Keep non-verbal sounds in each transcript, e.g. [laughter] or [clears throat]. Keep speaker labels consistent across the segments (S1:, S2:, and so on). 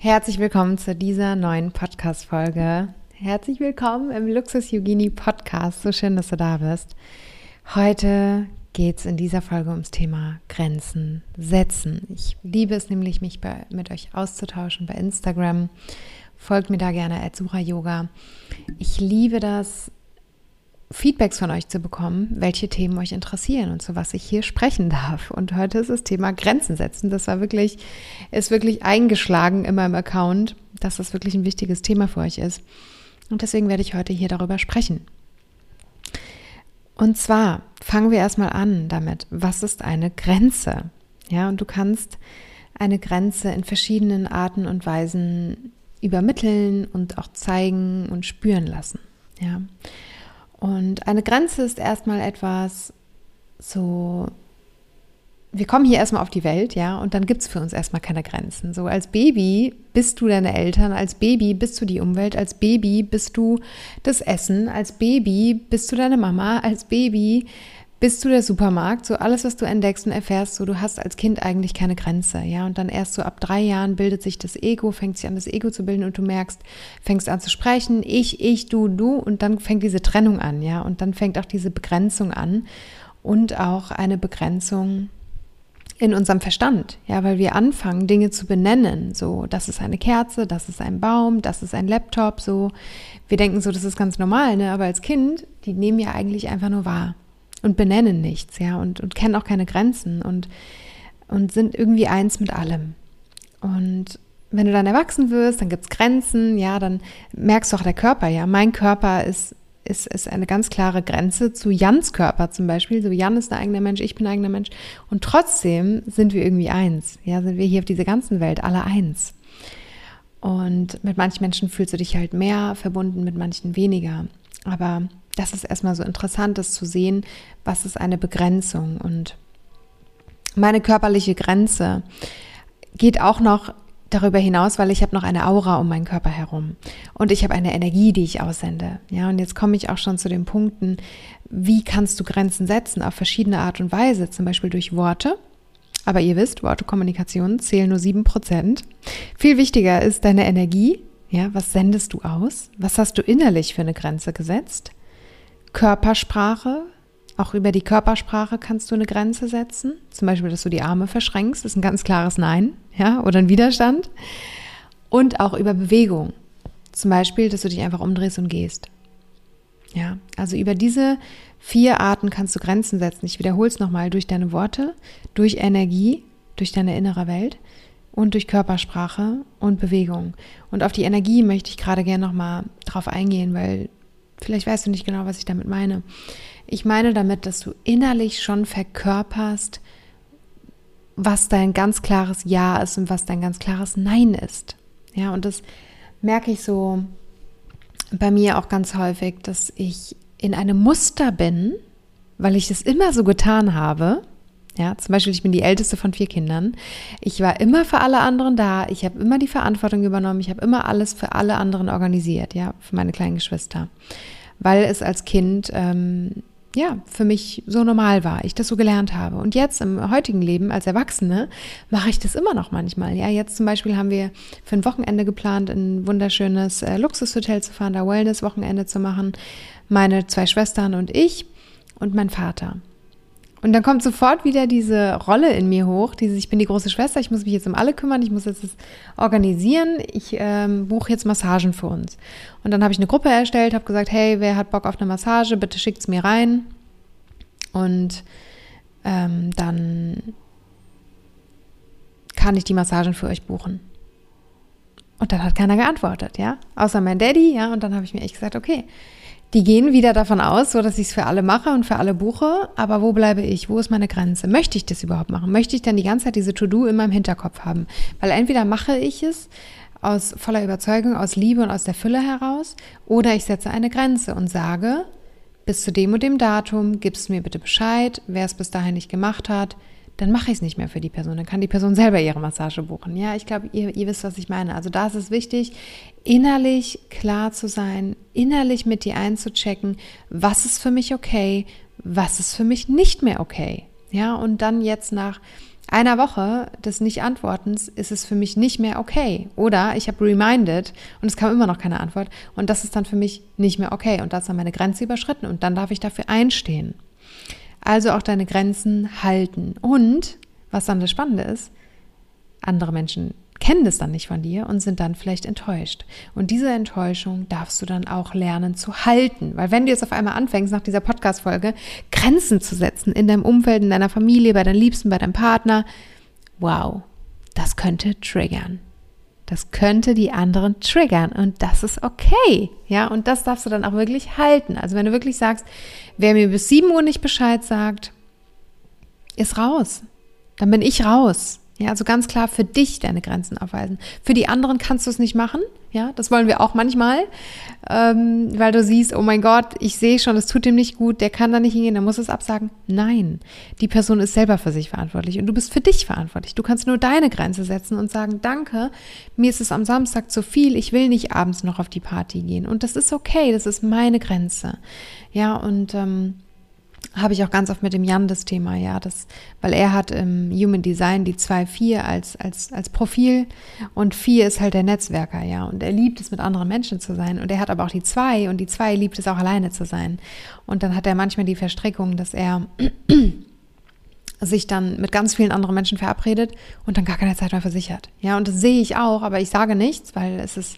S1: Herzlich willkommen zu dieser neuen Podcast-Folge. Herzlich willkommen im Luxus Yogini Podcast. So schön, dass du da bist. Heute geht es in dieser Folge ums Thema Grenzen setzen. Ich liebe es nämlich, mich bei, mit euch auszutauschen bei Instagram. Folgt mir da gerne als Sura Yoga. Ich liebe das, Feedbacks von euch zu bekommen, welche Themen euch interessieren und zu was ich hier sprechen darf. Und heute ist das Thema Grenzen setzen. Das war wirklich, ist wirklich eingeschlagen in meinem Account, dass das wirklich ein wichtiges Thema für euch ist. Und deswegen werde ich heute hier darüber sprechen. Und zwar fangen wir erstmal an damit, was ist eine Grenze? Ja, und du kannst eine Grenze in verschiedenen Arten und Weisen übermitteln und auch zeigen und spüren lassen. Ja. Und eine Grenze ist erstmal etwas so, wir kommen hier erstmal auf die Welt, ja, und dann gibt es für uns erstmal keine Grenzen. So als Baby bist du deine Eltern, als Baby bist du die Umwelt, als Baby bist du das Essen, als Baby bist du deine Mama, als Baby bist du der Supermarkt, so alles, was du entdeckst und erfährst, so du hast als Kind eigentlich keine Grenze, ja, und dann erst so ab drei Jahren bildet sich das Ego, fängt sich an, das Ego zu bilden und du merkst, fängst an zu sprechen, ich, ich, du, du, und dann fängt diese Trennung an, ja, und dann fängt auch diese Begrenzung an und auch eine Begrenzung in unserem Verstand, ja, weil wir anfangen, Dinge zu benennen, so, das ist eine Kerze, das ist ein Baum, das ist ein Laptop, so, wir denken so, das ist ganz normal, ne, aber als Kind, die nehmen ja eigentlich einfach nur wahr und benennen nichts, ja, und, und kennen auch keine Grenzen und, und sind irgendwie eins mit allem. Und wenn du dann erwachsen wirst, dann gibt es Grenzen, ja, dann merkst du auch der Körper, ja, mein Körper ist, ist, ist eine ganz klare Grenze zu Jans Körper zum Beispiel. So, Jan ist ein eigener Mensch, ich bin ein eigener Mensch. Und trotzdem sind wir irgendwie eins. Ja, sind wir hier auf dieser ganzen Welt alle eins. Und mit manchen Menschen fühlst du dich halt mehr verbunden, mit manchen weniger. Aber das ist erstmal so interessant, das zu sehen, was ist eine Begrenzung. Und meine körperliche Grenze geht auch noch darüber hinaus, weil ich habe noch eine Aura um meinen Körper herum und ich habe eine Energie, die ich aussende. Ja, und jetzt komme ich auch schon zu den Punkten, wie kannst du Grenzen setzen auf verschiedene Art und Weise, zum Beispiel durch Worte. Aber ihr wisst, Worte, Kommunikation zählen nur sieben Prozent. Viel wichtiger ist deine Energie. Ja, was sendest du aus? Was hast du innerlich für eine Grenze gesetzt? Körpersprache. Auch über die Körpersprache kannst du eine Grenze setzen. Zum Beispiel, dass du die Arme verschränkst, ist ein ganz klares Nein, ja, oder ein Widerstand. Und auch über Bewegung. Zum Beispiel, dass du dich einfach umdrehst und gehst. Ja, also über diese vier Arten kannst du Grenzen setzen. Ich wiederhole es nochmal durch deine Worte, durch Energie, durch deine innere Welt und durch Körpersprache und Bewegung. Und auf die Energie möchte ich gerade gerne nochmal drauf eingehen, weil Vielleicht weißt du nicht genau, was ich damit meine. Ich meine damit, dass du innerlich schon verkörperst, was dein ganz klares Ja ist und was dein ganz klares Nein ist. Ja, und das merke ich so bei mir auch ganz häufig, dass ich in einem Muster bin, weil ich es immer so getan habe. Ja, zum Beispiel, ich bin die älteste von vier Kindern. Ich war immer für alle anderen da. Ich habe immer die Verantwortung übernommen. Ich habe immer alles für alle anderen organisiert, ja, für meine kleinen Geschwister. Weil es als Kind, ähm, ja, für mich so normal war, ich das so gelernt habe. Und jetzt im heutigen Leben als Erwachsene mache ich das immer noch manchmal. Ja, jetzt zum Beispiel haben wir für ein Wochenende geplant, ein wunderschönes äh, Luxushotel zu fahren, da Wellness-Wochenende zu machen. Meine zwei Schwestern und ich und mein Vater. Und dann kommt sofort wieder diese Rolle in mir hoch, diese, ich bin die große Schwester, ich muss mich jetzt um alle kümmern, ich muss jetzt das organisieren, ich ähm, buche jetzt Massagen für uns. Und dann habe ich eine Gruppe erstellt, habe gesagt, hey, wer hat Bock auf eine Massage, bitte schickt es mir rein. Und ähm, dann kann ich die Massagen für euch buchen. Und dann hat keiner geantwortet, ja, außer mein Daddy, ja, und dann habe ich mir echt gesagt, okay, die gehen wieder davon aus, so dass ich es für alle mache und für alle buche. Aber wo bleibe ich? Wo ist meine Grenze? Möchte ich das überhaupt machen? Möchte ich dann die ganze Zeit diese To-Do in meinem Hinterkopf haben? Weil entweder mache ich es aus voller Überzeugung, aus Liebe und aus der Fülle heraus, oder ich setze eine Grenze und sage, bis zu dem und dem Datum gibst du mir bitte Bescheid, wer es bis dahin nicht gemacht hat, dann mache ich es nicht mehr für die Person. Dann kann die Person selber ihre Massage buchen. Ja, ich glaube, ihr, ihr wisst, was ich meine. Also da ist es wichtig, innerlich klar zu sein, innerlich mit dir einzuchecken, was ist für mich okay, was ist für mich nicht mehr okay. Ja, und dann jetzt nach einer Woche des Nicht-Antwortens ist es für mich nicht mehr okay. Oder ich habe reminded und es kam immer noch keine Antwort und das ist dann für mich nicht mehr okay. Und da ist dann meine Grenze überschritten und dann darf ich dafür einstehen. Also auch deine Grenzen halten. Und, was dann das Spannende ist, andere Menschen kennen das dann nicht von dir und sind dann vielleicht enttäuscht. Und diese Enttäuschung darfst du dann auch lernen zu halten. Weil wenn du jetzt auf einmal anfängst, nach dieser Podcast-Folge Grenzen zu setzen in deinem Umfeld, in deiner Familie, bei deinen Liebsten, bei deinem Partner, wow, das könnte triggern. Das könnte die anderen triggern und das ist okay. Ja, und das darfst du dann auch wirklich halten. Also wenn du wirklich sagst, wer mir bis 7 Uhr nicht Bescheid sagt, ist raus. Dann bin ich raus. Ja, also ganz klar für dich deine Grenzen aufweisen. Für die anderen kannst du es nicht machen. Ja, das wollen wir auch manchmal, ähm, weil du siehst, oh mein Gott, ich sehe schon, es tut ihm nicht gut, der kann da nicht hingehen, der muss es absagen. Nein, die Person ist selber für sich verantwortlich und du bist für dich verantwortlich. Du kannst nur deine Grenze setzen und sagen, danke, mir ist es am Samstag zu viel, ich will nicht abends noch auf die Party gehen. Und das ist okay, das ist meine Grenze. Ja, und ähm, habe ich auch ganz oft mit dem Jan das Thema, ja, das, weil er hat im Human Design die 2-4 als, als, als Profil und 4 ist halt der Netzwerker, ja, und er liebt es, mit anderen Menschen zu sein und er hat aber auch die 2 und die 2 liebt es auch alleine zu sein. Und dann hat er manchmal die Verstrickung, dass er [clears throat] sich dann mit ganz vielen anderen Menschen verabredet und dann gar keine Zeit mehr versichert, ja, und das sehe ich auch, aber ich sage nichts, weil es ist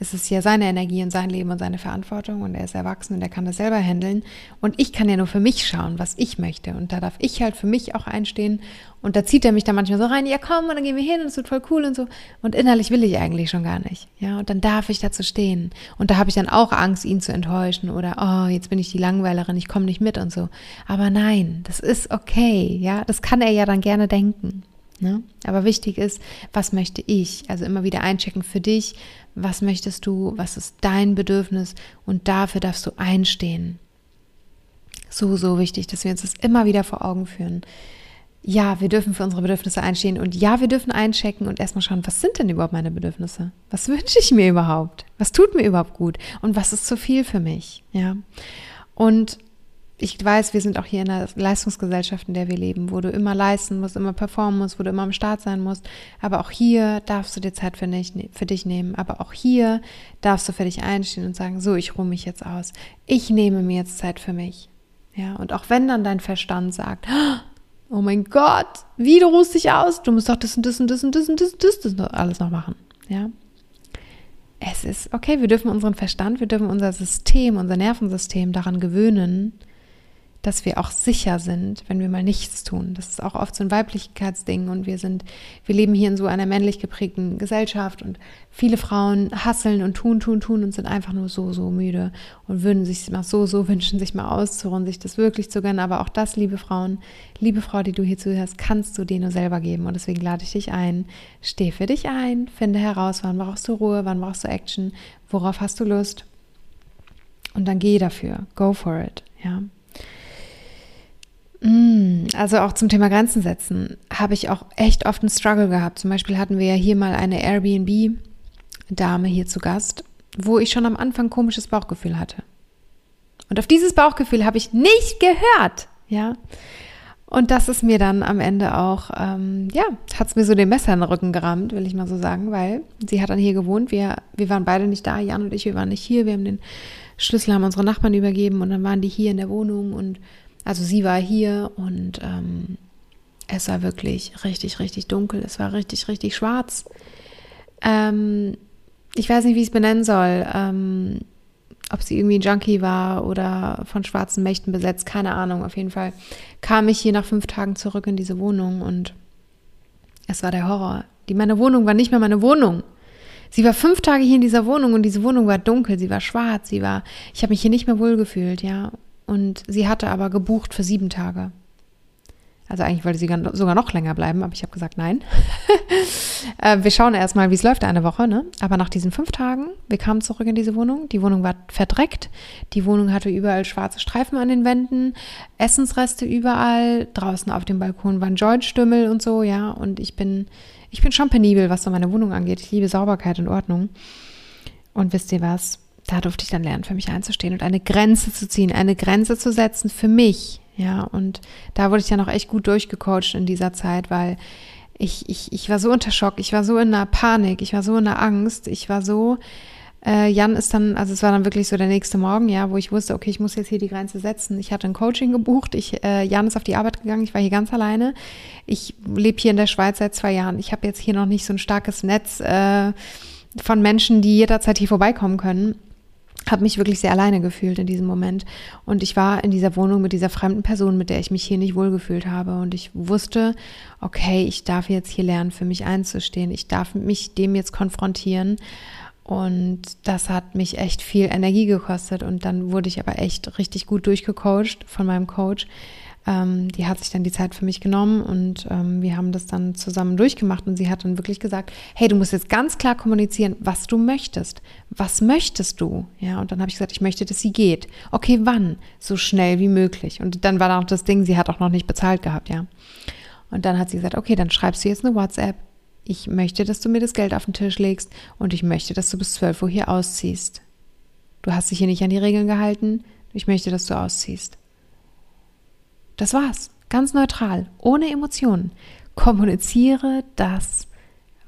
S1: es ist ja seine Energie und sein Leben und seine Verantwortung und er ist erwachsen und er kann das selber handeln. Und ich kann ja nur für mich schauen, was ich möchte. Und da darf ich halt für mich auch einstehen. Und da zieht er mich dann manchmal so rein, ja komm, und dann gehen wir hin und es wird voll cool und so. Und innerlich will ich eigentlich schon gar nicht. Ja, und dann darf ich dazu stehen. Und da habe ich dann auch Angst, ihn zu enttäuschen oder, oh, jetzt bin ich die Langweilerin, ich komme nicht mit und so. Aber nein, das ist okay. Ja, das kann er ja dann gerne denken. Ne? Aber wichtig ist, was möchte ich? Also immer wieder einchecken für dich, was möchtest du, was ist dein Bedürfnis und dafür darfst du einstehen. So, so wichtig, dass wir uns das immer wieder vor Augen führen. Ja, wir dürfen für unsere Bedürfnisse einstehen und ja, wir dürfen einchecken und erstmal schauen, was sind denn überhaupt meine Bedürfnisse? Was wünsche ich mir überhaupt? Was tut mir überhaupt gut? Und was ist zu viel für mich? Ja. Und ich weiß, wir sind auch hier in einer Leistungsgesellschaft, in der wir leben, wo du immer leisten musst, immer performen musst, wo du immer am Start sein musst. Aber auch hier darfst du dir Zeit für, nicht, für dich nehmen. Aber auch hier darfst du für dich einstehen und sagen, so, ich ruhe mich jetzt aus. Ich nehme mir jetzt Zeit für mich. Ja, und auch wenn dann dein Verstand sagt, [gasps] oh mein Gott, wie du ruhst dich aus, du musst doch das und das und das und das und das und das, das, das alles noch machen. Ja, es ist okay, wir dürfen unseren Verstand, wir dürfen unser System, unser Nervensystem daran gewöhnen, dass wir auch sicher sind, wenn wir mal nichts tun. Das ist auch oft so ein Weiblichkeitsding und wir sind, wir leben hier in so einer männlich geprägten Gesellschaft und viele Frauen hasseln und tun, tun, tun und sind einfach nur so, so müde und würden sich mal so, so [laughs] wünschen, sich mal auszuruhen, sich das wirklich zu gönnen. Aber auch das, liebe Frauen, liebe Frau, die du hier zuhörst, kannst du dir nur selber geben und deswegen lade ich dich ein. Steh für dich ein, finde heraus, wann brauchst du Ruhe, wann brauchst du Action, worauf hast du Lust und dann geh dafür, go for it, ja. Mm, also auch zum Thema Grenzen setzen habe ich auch echt oft einen Struggle gehabt. Zum Beispiel hatten wir ja hier mal eine Airbnb-Dame hier zu Gast, wo ich schon am Anfang komisches Bauchgefühl hatte. Und auf dieses Bauchgefühl habe ich nicht gehört, ja. Und das ist mir dann am Ende auch, ähm, ja, hat es mir so den Messer in den Rücken gerammt, will ich mal so sagen, weil sie hat dann hier gewohnt. Wir, wir waren beide nicht da, Jan und ich, wir waren nicht hier. Wir haben den Schlüssel, haben unsere Nachbarn übergeben und dann waren die hier in der Wohnung und also sie war hier und ähm, es war wirklich richtig, richtig dunkel. Es war richtig, richtig schwarz. Ähm, ich weiß nicht, wie ich es benennen soll. Ähm, ob sie irgendwie ein Junkie war oder von schwarzen Mächten besetzt, keine Ahnung. Auf jeden Fall kam ich hier nach fünf Tagen zurück in diese Wohnung und es war der Horror. Die, meine Wohnung war nicht mehr meine Wohnung. Sie war fünf Tage hier in dieser Wohnung und diese Wohnung war dunkel, sie war schwarz, sie war, ich habe mich hier nicht mehr wohlgefühlt, ja. Und sie hatte aber gebucht für sieben Tage. Also eigentlich wollte sie sogar noch länger bleiben, aber ich habe gesagt, nein. [laughs] Äh, wir schauen erstmal, wie es läuft eine Woche, ne? Aber nach diesen fünf Tagen, wir kamen zurück in diese Wohnung. Die Wohnung war verdreckt. Die Wohnung hatte überall schwarze Streifen an den Wänden, Essensreste überall. Draußen auf dem Balkon waren Joint-Stümmel und so, ja. Und ich bin, ich bin schon penibel, was so meine Wohnung angeht. Ich liebe Sauberkeit und Ordnung. Und wisst ihr was? Da durfte ich dann lernen, für mich einzustehen und eine Grenze zu ziehen, eine Grenze zu setzen für mich, ja, und da wurde ich dann auch echt gut durchgecoacht in dieser Zeit, weil ich, ich, ich war so unter Schock, ich war so in einer Panik, ich war so in einer Angst, ich war so, äh, Jan ist dann, also es war dann wirklich so der nächste Morgen, ja, wo ich wusste, okay, ich muss jetzt hier die Grenze setzen. Ich hatte ein Coaching gebucht, ich, äh, Jan ist auf die Arbeit gegangen, ich war hier ganz alleine. Ich lebe hier in der Schweiz seit zwei Jahren. Ich habe jetzt hier noch nicht so ein starkes Netz äh, von Menschen, die jederzeit hier vorbeikommen können habe mich wirklich sehr alleine gefühlt in diesem Moment. Und ich war in dieser Wohnung mit dieser fremden Person, mit der ich mich hier nicht wohlgefühlt habe. Und ich wusste, okay, ich darf jetzt hier lernen, für mich einzustehen. Ich darf mich dem jetzt konfrontieren. Und das hat mich echt viel Energie gekostet. Und dann wurde ich aber echt richtig gut durchgecoacht von meinem Coach, ähm, die hat sich dann die Zeit für mich genommen und ähm, wir haben das dann zusammen durchgemacht und sie hat dann wirklich gesagt, hey, du musst jetzt ganz klar kommunizieren, was du möchtest. Was möchtest du? Ja, und dann habe ich gesagt, ich möchte, dass sie geht. Okay, wann? So schnell wie möglich. Und dann war da auch das Ding, sie hat auch noch nicht bezahlt gehabt, ja. Und dann hat sie gesagt, okay, dann schreibst du jetzt eine WhatsApp. Ich möchte, dass du mir das Geld auf den Tisch legst und ich möchte, dass du bis 12 Uhr hier ausziehst. Du hast dich hier nicht an die Regeln gehalten. Ich möchte, dass du ausziehst. Das war's. Ganz neutral, ohne Emotionen. Kommuniziere das,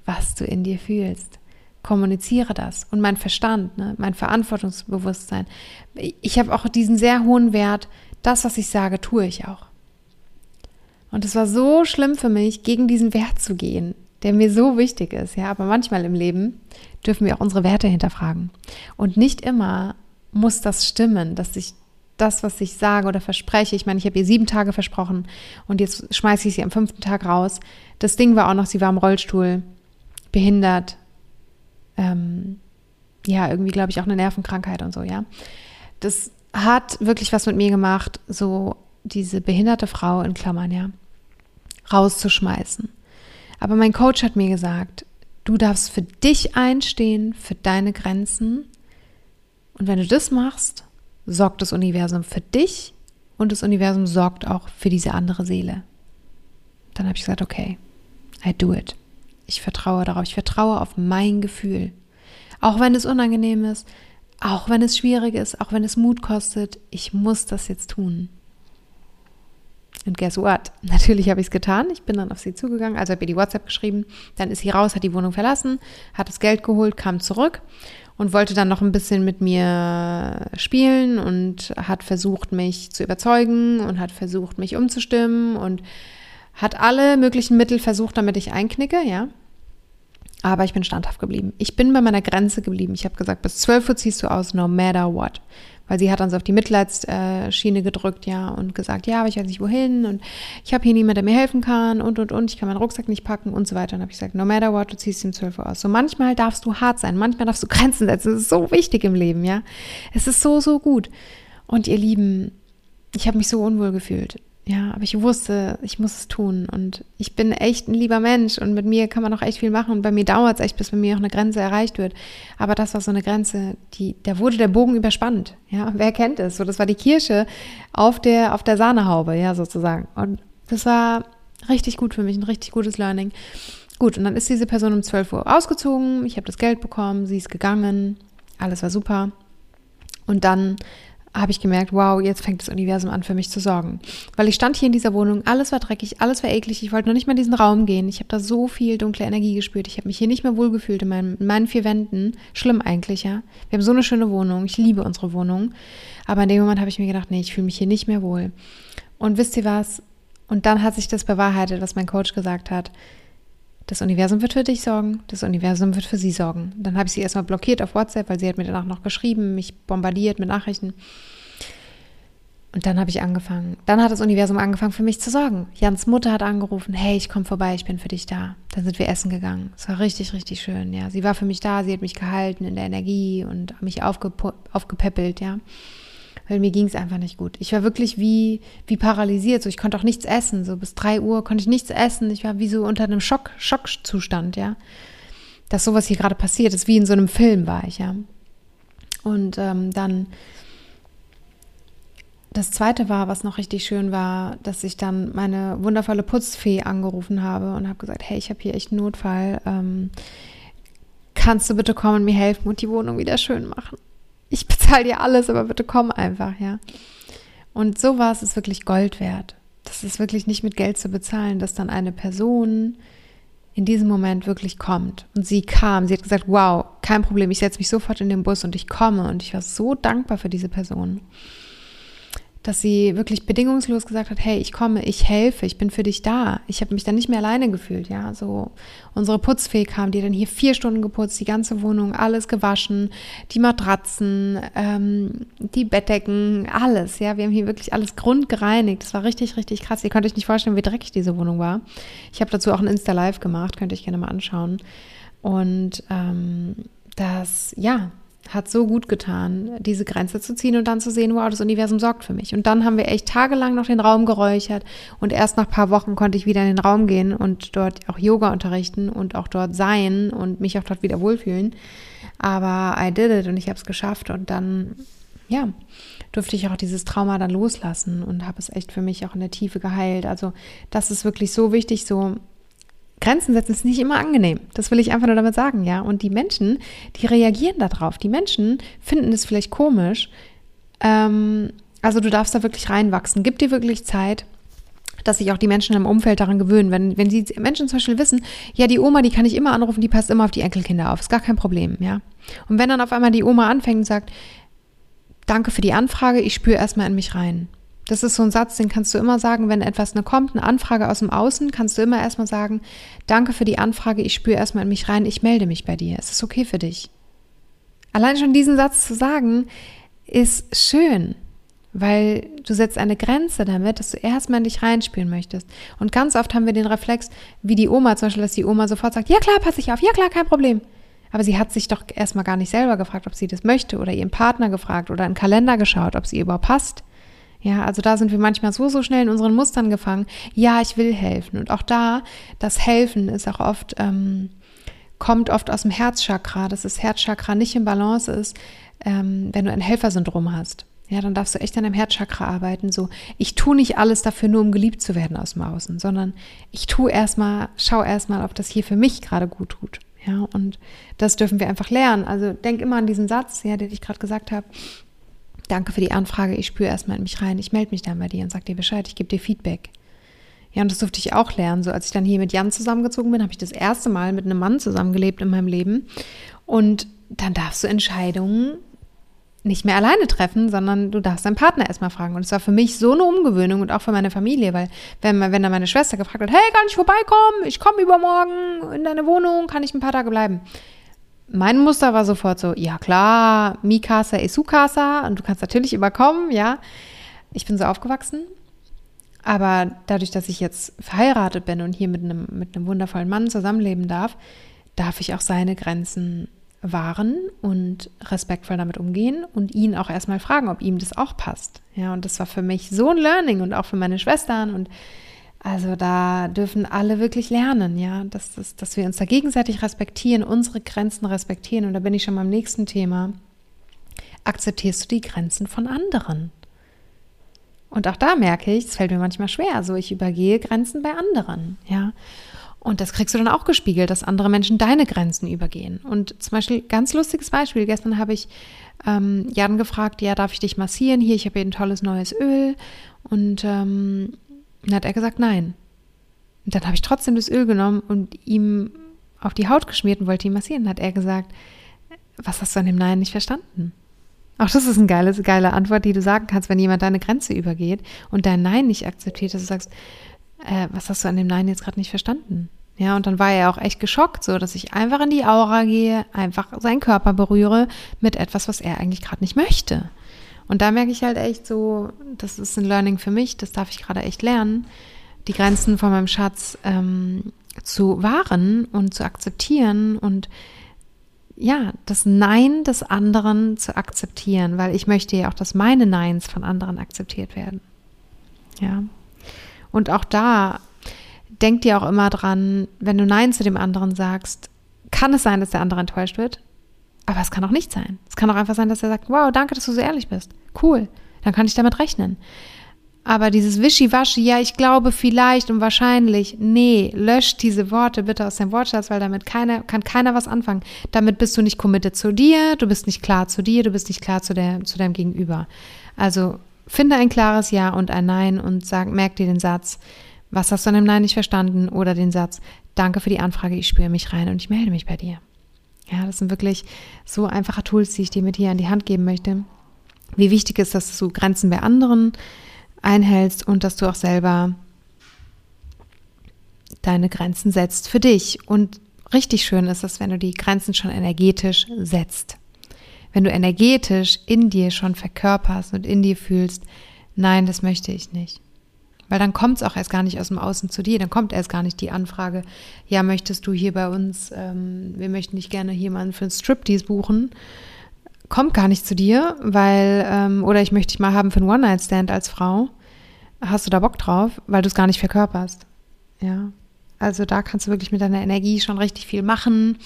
S1: was du in dir fühlst. Kommuniziere das. Und mein Verstand, ne, mein Verantwortungsbewusstsein. Ich habe auch diesen sehr hohen Wert. Das, was ich sage, tue ich auch. Und es war so schlimm für mich, gegen diesen Wert zu gehen, der mir so wichtig ist. Ja, aber manchmal im Leben dürfen wir auch unsere Werte hinterfragen. Und nicht immer muss das stimmen, dass ich das, was ich sage oder verspreche, ich meine, ich habe ihr sieben Tage versprochen und jetzt schmeiße ich sie am fünften Tag raus. Das Ding war auch noch, sie war im Rollstuhl, behindert, ähm, ja, irgendwie, glaube ich, auch eine Nervenkrankheit und so, ja. Das hat wirklich was mit mir gemacht, so diese behinderte Frau in Klammern, ja, rauszuschmeißen. Aber mein Coach hat mir gesagt, du darfst für dich einstehen, für deine Grenzen. Und wenn du das machst, sorgt das Universum für dich und das Universum sorgt auch für diese andere Seele. Dann habe ich gesagt, okay, I do it. Ich vertraue darauf, ich vertraue auf mein Gefühl. Auch wenn es unangenehm ist, auch wenn es schwierig ist, auch wenn es Mut kostet, ich muss das jetzt tun. Und guess what? [laughs] Natürlich habe ich es getan. Ich bin dann auf sie zugegangen, also habe ihr die WhatsApp geschrieben. Dann ist sie raus, hat die Wohnung verlassen, hat das Geld geholt, kam zurück und wollte dann noch ein bisschen mit mir spielen und hat versucht, mich zu überzeugen und hat versucht, mich umzustimmen und hat alle möglichen Mittel versucht, damit ich einknicke, ja. Aber ich bin standhaft geblieben. Ich bin bei meiner Grenze geblieben. Ich habe gesagt, bis 12 Uhr ziehst du aus, no matter what weil sie hat dann so auf die Mitleidsschiene gedrückt, ja, und gesagt, ja, aber ich weiß nicht wohin und ich habe hier niemanden, der mir helfen kann und, und, und, ich kann meinen Rucksack nicht packen und so weiter. Und habe ich gesagt, no matter what, du ziehst ihm 12 Uhr aus. So manchmal darfst du hart sein, manchmal darfst du [laughs] Grenzen setzen. Das ist so wichtig im Leben, ja. Es ist so, so gut. Und ihr Lieben, ich habe mich so unwohl gefühlt. Ja, aber ich wusste, ich muss es tun. Und ich bin echt ein lieber Mensch und mit mir kann man auch echt viel machen. Und bei mir dauert es echt, bis bei mir auch eine Grenze erreicht wird. Aber das war so eine Grenze, die, da wurde der Bogen überspannt. Ja, wer kennt es? So, das war die Kirsche auf der, auf der Sahnehaube, ja, sozusagen. Und das war richtig gut für mich, ein richtig gutes Learning. Gut, und dann ist diese Person um 12 Uhr ausgezogen. Ich habe das Geld bekommen, sie ist gegangen. Alles war super. Und dann habe ich gemerkt, wow, jetzt fängt das Universum an für mich zu sorgen. Weil ich stand hier in dieser Wohnung, alles war dreckig, alles war eklig, ich wollte noch nicht mal in diesen Raum gehen. Ich habe da so viel dunkle Energie gespürt. Ich habe mich hier nicht mehr wohlgefühlt in, meinem, in meinen vier Wänden. Schlimm eigentlich, ja. Wir haben so eine schöne Wohnung, ich liebe unsere Wohnung. Aber in dem Moment habe ich mir gedacht, nee, ich fühle mich hier nicht mehr wohl. Und wisst ihr was? Und dann hat sich das bewahrheitet, was mein Coach gesagt hat. Das Universum wird für dich sorgen, das Universum wird für sie sorgen. Dann habe ich sie erstmal blockiert auf WhatsApp, weil sie hat mir danach noch geschrieben, mich bombardiert mit Nachrichten. Und dann habe ich angefangen. Dann hat das Universum angefangen für mich zu sorgen. Jans Mutter hat angerufen, hey, ich komme vorbei, ich bin für dich da. Dann sind wir essen gegangen. Es war richtig, richtig schön, ja. Sie war für mich da, sie hat mich gehalten in der Energie und mich aufgepäppelt, ja. Weil mir ging es einfach nicht gut. Ich war wirklich wie, wie paralysiert. So, ich konnte auch nichts essen. So bis drei Uhr konnte ich nichts essen. Ich war wie so unter einem Schock, Schockzustand, ja. Dass sowas hier gerade passiert ist, wie in so einem Film war ich, ja. Und ähm, dann das zweite war, was noch richtig schön war, dass ich dann meine wundervolle Putzfee angerufen habe und habe gesagt, hey, ich habe hier echt einen Notfall. Ähm, kannst du bitte kommen und mir helfen und die Wohnung wieder schön machen? Ich bezahle dir alles, aber bitte komm einfach, ja. Und sowas ist wirklich Gold wert. Das ist wirklich nicht mit Geld zu bezahlen, dass dann eine Person in diesem Moment wirklich kommt. Und sie kam, sie hat gesagt, wow, kein Problem, ich setze mich sofort in den Bus und ich komme. Und ich war so dankbar für diese Person dass sie wirklich bedingungslos gesagt hat, hey, ich komme, ich helfe, ich bin für dich da. Ich habe mich dann nicht mehr alleine gefühlt, ja. So unsere Putzfee kam, die dann hier vier Stunden geputzt, die ganze Wohnung, alles gewaschen, die Matratzen, ähm, die Bettdecken, alles, ja. Wir haben hier wirklich alles grundgereinigt. Das war richtig, richtig krass. Ihr könnt euch nicht vorstellen, wie dreckig diese Wohnung war. Ich habe dazu auch ein Insta-Live gemacht, könnt ihr euch gerne mal anschauen. Und ähm, das, ja, hat so gut getan, diese Grenze zu ziehen und dann zu sehen, wow, das Universum sorgt für mich. Und dann haben wir echt tagelang noch den Raum geräuchert und erst nach ein paar Wochen konnte ich wieder in den Raum gehen und dort auch Yoga unterrichten und auch dort sein und mich auch dort wieder wohlfühlen. Aber I did it und ich habe es geschafft und dann, ja, durfte ich auch dieses Trauma dann loslassen und habe es echt für mich auch in der Tiefe geheilt. Also das ist wirklich so wichtig, so Grenzen setzen ist nicht immer angenehm. Das will ich einfach nur damit sagen, ja. Und die Menschen, die reagieren darauf. Die Menschen finden es vielleicht komisch. Ähm, also du darfst da wirklich reinwachsen. Gib dir wirklich Zeit dass sich auch die Menschen im Umfeld daran gewöhnen. Wenn, wenn die Menschen zum Beispiel wissen, ja, die Oma, die kann ich immer anrufen, die passt immer auf die Enkelkinder auf, ist gar kein Problem, ja. Und wenn dann auf einmal die Oma anfängt und sagt, danke für die Anfrage, ich spüre erstmal in mich rein. Das ist so ein Satz, den kannst du immer sagen, wenn etwas eine kommt, eine Anfrage aus dem Außen, kannst du immer erstmal sagen, danke für die Anfrage, ich spüre erstmal in mich rein, ich melde mich bei dir. Es ist okay für dich. Allein schon diesen Satz zu sagen, ist schön, weil du setzt eine Grenze damit, dass du erstmal in dich reinspüren möchtest. Und ganz oft haben wir den Reflex, wie die Oma zum Beispiel, dass die Oma sofort sagt, ja klar, passe ich auf, ja klar, kein Problem. Aber sie hat sich doch erstmal gar nicht selber gefragt, ob sie das möchte oder ihren Partner gefragt oder einen Kalender geschaut, ob sie überhaupt passt. Ja, also da sind wir manchmal so, so schnell in unseren Mustern gefangen. Ja, ich will helfen. Und auch da, das Helfen ist auch oft, ähm, kommt oft aus dem Herzchakra, dass das Herzchakra nicht im Balance ist, ähm, wenn du ein Helfersyndrom hast. Ja, dann darfst du echt an deinem Herzchakra arbeiten. So, ich tue nicht alles dafür, nur um geliebt zu werden aus dem Außen, sondern ich tue erstmal, schau erstmal, ob das hier für mich gerade gut tut. Ja, und das dürfen wir einfach lernen. Also denk immer an diesen Satz, ja, den ich gerade gesagt habe danke für die Anfrage, ich spüre erstmal in mich rein, ich melde mich dann bei dir und sage dir Bescheid, ich gebe dir Feedback. Ja, und das durfte ich auch lernen. So, als ich dann hier mit Jan zusammengezogen bin, habe ich das erste Mal mit einem Mann zusammengelebt in meinem Leben. Und dann darfst du Entscheidungen nicht mehr alleine treffen, sondern du darfst deinen Partner erstmal fragen. Und es war für mich so eine Umgewöhnung und auch für meine Familie, weil wenn, wenn dann meine Schwester gefragt hat, hey, kann ich vorbeikommen? Ich komme übermorgen in deine Wohnung, kann ich ein paar Tage bleiben? Mein Muster war sofort so, ja klar, Mikasa ist Sukasa und du kannst natürlich überkommen, ja. Ich bin so aufgewachsen. Aber dadurch, dass ich jetzt verheiratet bin und hier mit einem, mit einem wundervollen Mann zusammenleben darf, darf ich auch seine Grenzen wahren und respektvoll damit umgehen und ihn auch erstmal fragen, ob ihm das auch passt. Ja, und das war für mich so ein Learning und auch für meine Schwestern und also da dürfen alle wirklich lernen, ja, dass, dass, dass wir uns da gegenseitig respektieren, unsere Grenzen respektieren. Und da bin ich schon beim nächsten Thema. Akzeptierst du die Grenzen von anderen? Und auch da merke ich, es fällt mir manchmal schwer. Also ich übergehe Grenzen bei anderen, ja. Und das kriegst du dann auch gespiegelt, dass andere Menschen deine Grenzen übergehen. Und zum Beispiel, ganz lustiges Beispiel, gestern habe ich ähm, Jan gefragt, ja, darf ich dich massieren? Hier, ich habe hier ein tolles neues Öl. Und ähm, dann hat er gesagt, nein. Und dann habe ich trotzdem das Öl genommen und ihm auf die Haut geschmiert und wollte ihn massieren. Dann hat er gesagt, was hast du an dem Nein nicht verstanden? Auch das ist eine geile, geile Antwort, die du sagen kannst, wenn jemand deine Grenze übergeht und dein Nein nicht akzeptiert, dass du sagst, äh, was hast du an dem Nein jetzt gerade nicht verstanden? Ja, und dann war er auch echt geschockt, so dass ich einfach in die Aura gehe, einfach seinen Körper berühre mit etwas, was er eigentlich gerade nicht möchte. Und da merke ich halt echt so, das ist ein Learning für mich, das darf ich gerade echt lernen, die Grenzen von meinem Schatz ähm, zu wahren und zu akzeptieren und ja, das Nein des anderen zu akzeptieren, weil ich möchte ja auch, dass meine Neins von anderen akzeptiert werden. Ja. Und auch da denk dir auch immer dran, wenn du Nein zu dem anderen sagst, kann es sein, dass der andere enttäuscht wird, aber es kann auch nicht sein. Es kann auch einfach sein, dass er sagt, wow, danke, dass du so ehrlich bist. Cool, dann kann ich damit rechnen. Aber dieses Wischiwaschi, ja, ich glaube vielleicht und wahrscheinlich, nee, löscht diese Worte bitte aus deinem Wortschatz, weil damit keine, kann keiner was anfangen. Damit bist du nicht committed zu dir, du bist nicht klar zu dir, du bist nicht klar zu, der, zu deinem Gegenüber. Also finde ein klares Ja und ein Nein und sag, merk dir den Satz, was hast du an dem Nein nicht verstanden? Oder den Satz, danke für die Anfrage, ich spüre mich rein und ich melde mich bei dir. Ja, das sind wirklich so einfache Tools, die ich dir mit hier an die Hand geben möchte. Wie wichtig ist, dass du Grenzen bei anderen einhältst und dass du auch selber deine Grenzen setzt für dich. Und richtig schön ist es, wenn du die Grenzen schon energetisch setzt. Wenn du energetisch in dir schon verkörperst und in dir fühlst, nein, das möchte ich nicht. Weil dann kommt es auch erst gar nicht aus dem Außen zu dir. Dann kommt erst gar nicht die Anfrage, ja, möchtest du hier bei uns, ähm, wir möchten dich gerne jemanden für ein Striptease buchen. Kommt gar nicht zu dir, weil, ähm, oder ich möchte dich mal haben für einen One-Night-Stand als Frau. Hast du da Bock drauf, weil du es gar nicht verkörperst. Ja. Also da kannst du wirklich mit deiner Energie schon richtig viel machen.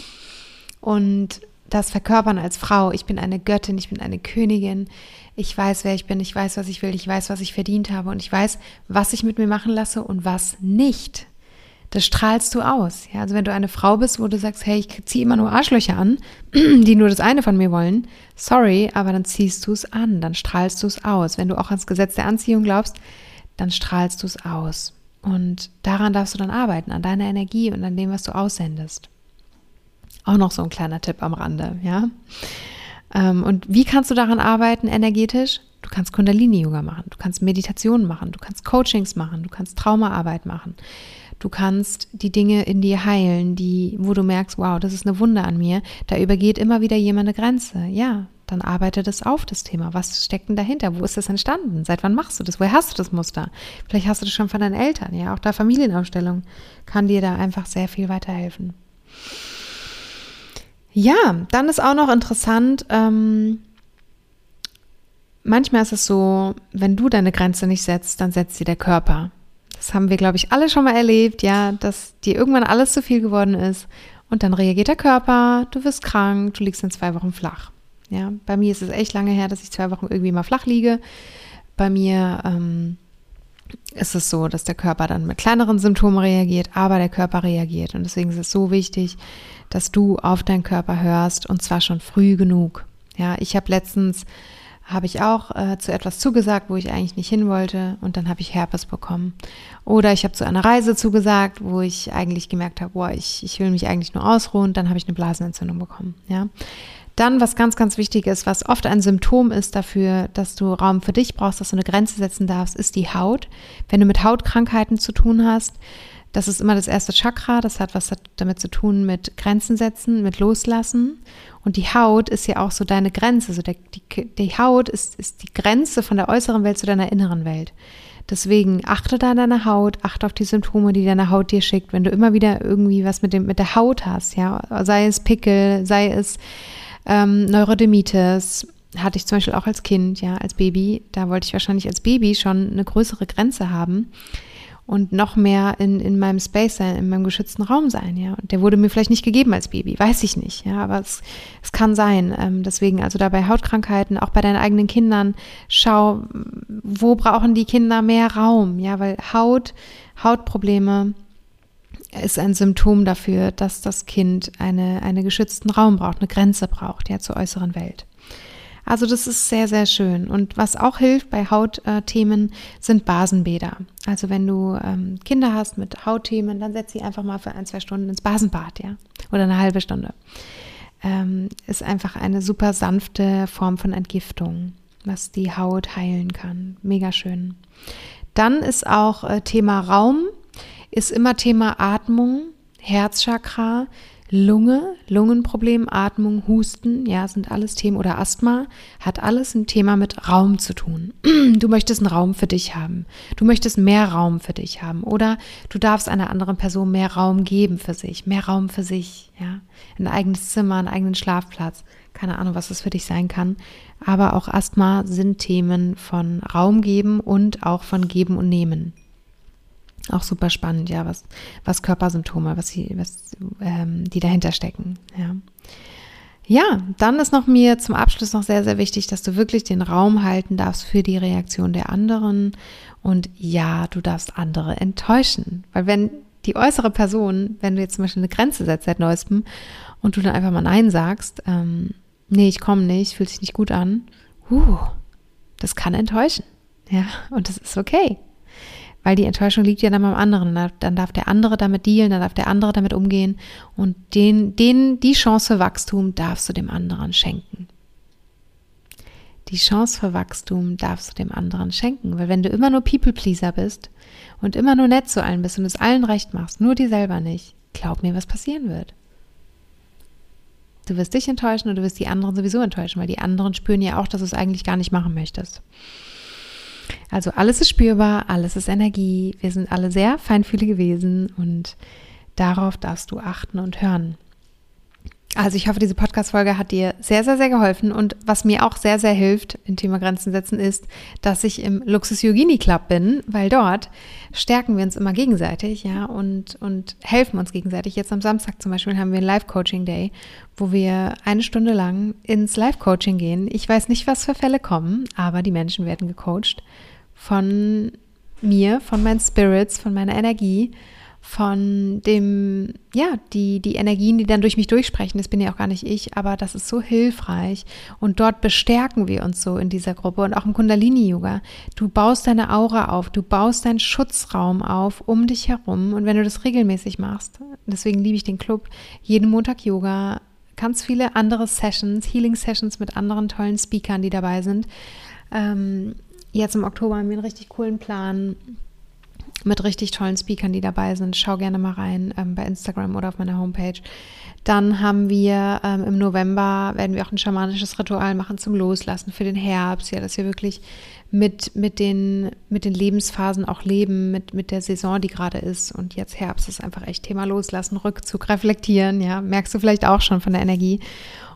S1: Und das Verkörpern als Frau. Ich bin eine Göttin, ich bin eine Königin. Ich weiß, wer ich bin, ich weiß, was ich will, ich weiß, was ich verdient habe und ich weiß, was ich mit mir machen lasse und was nicht. Das strahlst du aus. Ja, also wenn du eine Frau bist, wo du sagst, hey, ich ziehe immer nur Arschlöcher an, [clears throat] die nur das eine von mir wollen, sorry, aber dann ziehst du es an, dann strahlst du es aus. Wenn du auch ans Gesetz der Anziehung glaubst, dann strahlst du es aus. Und daran darfst du dann arbeiten, an deiner Energie und an dem, was du aussendest. Auch noch so ein kleiner Tipp am Rande, ja. Ähm, und wie kannst du daran arbeiten energetisch? Du kannst Kundalini-Yoga machen, du kannst Meditationen machen, du kannst Coachings machen, du kannst Traumaarbeit machen. Du kannst die Dinge in dir heilen, die, wo du merkst, wow, das ist eine Wunde an mir. Da übergeht immer wieder jemand eine Grenze. Ja, dann arbeite das auf, das Thema. Was steckt denn dahinter? Wo ist das entstanden? Seit wann machst du das? Woher hast du das Muster? Vielleicht hast du das schon von deinen Eltern. Ja, auch da Familienaufstellung kann dir da einfach sehr viel weiterhelfen. Ja, dann ist auch noch interessant, ähm, manchmal ist es so, wenn du deine Grenze nicht setzt, dann setzt sie der Körper. Das haben wir, glaube ich, alle schon mal erlebt, ja, dass dir irgendwann alles zu viel geworden ist und dann reagiert der Körper, du wirst krank, du liegst in zwei Wochen flach. Ja, bei mir ist es echt lange her, dass ich zwei Wochen irgendwie mal flach liege. Bei mir ähm, ist es so, dass der Körper dann mit kleineren Symptomen reagiert, aber der Körper reagiert. Und deswegen ist es so wichtig, dass du auf deinen Körper hörst und zwar schon früh genug. Ja, ich habe letztens habe ich auch äh, zu etwas zugesagt, wo ich eigentlich nicht hin wollte und dann habe ich Herpes bekommen. Oder ich habe zu einer Reise zugesagt, wo ich eigentlich gemerkt habe, boah, ich, ich will mich eigentlich nur ausruhen, dann habe ich eine Blasenentzündung bekommen. Ja, dann, was ganz, ganz wichtig ist, was oft ein Symptom ist dafür, dass du Raum für dich brauchst, dass du eine Grenze setzen darfst, ist die Haut. Wenn du mit Hautkrankheiten zu tun hast, das ist immer das erste Chakra, das hat was damit zu tun mit Grenzen setzen, mit Loslassen. Und die Haut ist ja auch so deine Grenze. Also der, die, die Haut ist, ist die Grenze von der äußeren Welt zu deiner inneren Welt. Deswegen achte da an deiner Haut, achte auf die Symptome, die deine Haut dir schickt. Wenn du immer wieder irgendwie was mit, dem, mit der Haut hast, ja, sei es Pickel, sei es ähm, Neurodermitis hatte ich zum Beispiel auch als Kind, ja, als Baby. Da wollte ich wahrscheinlich als Baby schon eine größere Grenze haben und noch mehr in, in meinem Space sein, in meinem geschützten Raum sein, ja. Und der wurde mir vielleicht nicht gegeben als Baby, weiß ich nicht, ja, aber es, es kann sein. Ähm, deswegen, also da bei Hautkrankheiten, auch bei deinen eigenen Kindern, schau, wo brauchen die Kinder mehr Raum, ja, weil Haut, Hautprobleme, ist ein Symptom dafür, dass das Kind eine, einen geschützten Raum braucht, eine Grenze braucht, ja, zur äußeren Welt. Also das ist sehr, sehr schön. Und was auch hilft bei Hautthemen, sind Basenbäder. Also wenn du ähm, Kinder hast mit Hautthemen, dann setz sie einfach mal für ein, zwei Stunden ins Basenbad, ja, oder eine halbe Stunde. Ähm, ist einfach eine super sanfte Form von Entgiftung, was die Haut heilen kann. Mega schön. Dann ist auch äh, Thema Raum ist immer Thema Atmung, Herzchakra. Lunge, Lungenproblem, Atmung, Husten, ja, sind alles Themen oder Asthma, hat alles ein Thema mit Raum zu tun. [clears throat] Du möchtest einen Raum für dich haben. Du möchtest mehr Raum für dich haben oder du darfst einer anderen Person mehr Raum geben für sich, mehr Raum für sich, ja. Ein eigenes Zimmer, einen eigenen Schlafplatz. Keine Ahnung, was das für dich sein kann. Aber auch Asthma sind Themen von Raum geben und auch von geben und nehmen. Auch super spannend, ja, was, was Körpersymptome, was, sie, was ähm, die dahinter stecken, ja. Ja, dann ist noch mir zum Abschluss noch sehr, sehr wichtig, dass du wirklich den Raum halten darfst für die Reaktion der anderen. Und ja, du darfst andere enttäuschen. Weil wenn die äußere Person, wenn du jetzt zum Beispiel eine Grenze setzt seit neuestem und du dann einfach mal Nein sagst, ähm, nee, ich komme nicht, fühlt sich nicht gut an, uh, das kann enttäuschen. Ja, und das ist okay weil die Enttäuschung liegt ja dann beim anderen. Dann darf der andere damit dealen, dann darf der andere damit umgehen und den, den, die Chance für Wachstum darfst du dem anderen schenken. Die Chance für Wachstum darfst du dem anderen schenken, weil wenn du immer nur People-Pleaser bist und immer nur nett zu allen bist und es allen recht machst, nur dir selber nicht, glaub mir, was passieren wird. Du wirst dich enttäuschen und du wirst die anderen sowieso enttäuschen, weil die anderen spüren ja auch, dass du es eigentlich gar nicht machen möchtest. Also alles ist spürbar, alles ist Energie. Wir sind alle sehr feinfühlige Wesen und darauf darfst du achten und hören. Also ich hoffe, diese Podcast-Folge hat dir sehr, sehr, sehr geholfen. Und was mir auch sehr, sehr hilft im Thema Grenzen setzen, ist, dass ich im Luxus Yogini Club bin, weil dort stärken wir uns immer gegenseitig, ja, und, und helfen uns gegenseitig. Jetzt am Samstag zum Beispiel haben wir einen Live-Coaching-Day, wo wir eine Stunde lang ins Live-Coaching gehen. Ich weiß nicht, was für Fälle kommen, aber die Menschen werden gecoacht von mir, von meinen Spirits, von meiner Energie, von dem, ja, die, die Energien, die dann durch mich durchsprechen, das bin ja auch gar nicht ich, aber das ist so hilfreich. Und dort bestärken wir uns so in dieser Gruppe und auch im Kundalini-Yoga. Du baust deine Aura auf, du baust deinen Schutzraum auf um dich herum. Und wenn du das regelmäßig machst, deswegen liebe ich den Club, jeden Montag Yoga, ganz viele andere Sessions, Healing-Sessions mit anderen tollen Speakern, die dabei sind. Ähm, jetzt im Oktober haben wir einen richtig coolen Plan mit richtig tollen Speakern, die dabei sind. Schau gerne mal rein ähm, bei Instagram oder auf meiner Homepage. Dann haben wir ähm, im November, werden wir auch ein schamanisches Ritual machen zum Loslassen für den Herbst, ja, dass wir wirklich mit, mit, den, mit den Lebensphasen auch leben, mit, mit der Saison, die gerade ist. Und jetzt Herbst ist einfach echt Thema Loslassen, Rückzug, reflektieren, ja, merkst du vielleicht auch schon von der Energie.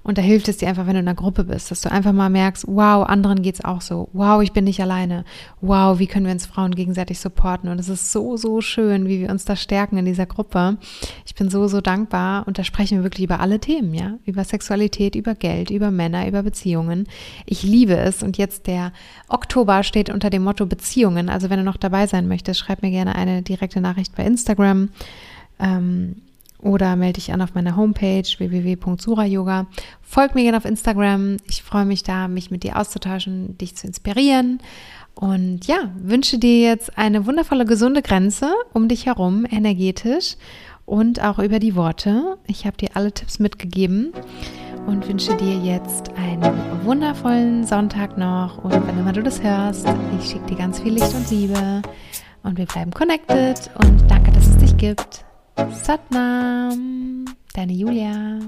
S1: Und da hilft es dir einfach, wenn du in einer Gruppe bist, dass du einfach mal merkst, wow, anderen geht's auch so. Wow, ich bin nicht alleine. Wow, wie können wir uns Frauen gegenseitig supporten? Und es ist so, so schön, wie wir uns da stärken in dieser Gruppe. Ich bin so, so dankbar. Und da sprechen wir wirklich über alle Themen, ja? Über Sexualität, über Geld, über Männer, über Beziehungen. Ich liebe es. Und jetzt der Oktober steht unter dem Motto Beziehungen. Also wenn du noch dabei sein möchtest, schreib mir gerne eine direkte Nachricht bei Instagram. Ähm, oder melde dich an auf meiner Homepage www.surayoga. Folg mir gerne auf Instagram. Ich freue mich da, mich mit dir auszutauschen, dich zu inspirieren. Und ja, wünsche dir jetzt eine wundervolle, gesunde Grenze um dich herum, energetisch und auch über die Worte. Ich habe dir alle Tipps mitgegeben und wünsche dir jetzt einen wundervollen Sonntag noch. Und wenn immer du das hörst, ich schicke dir ganz viel Licht und Liebe. Und wir bleiben connected. Und danke, dass es dich gibt. Satnam, deine Julia.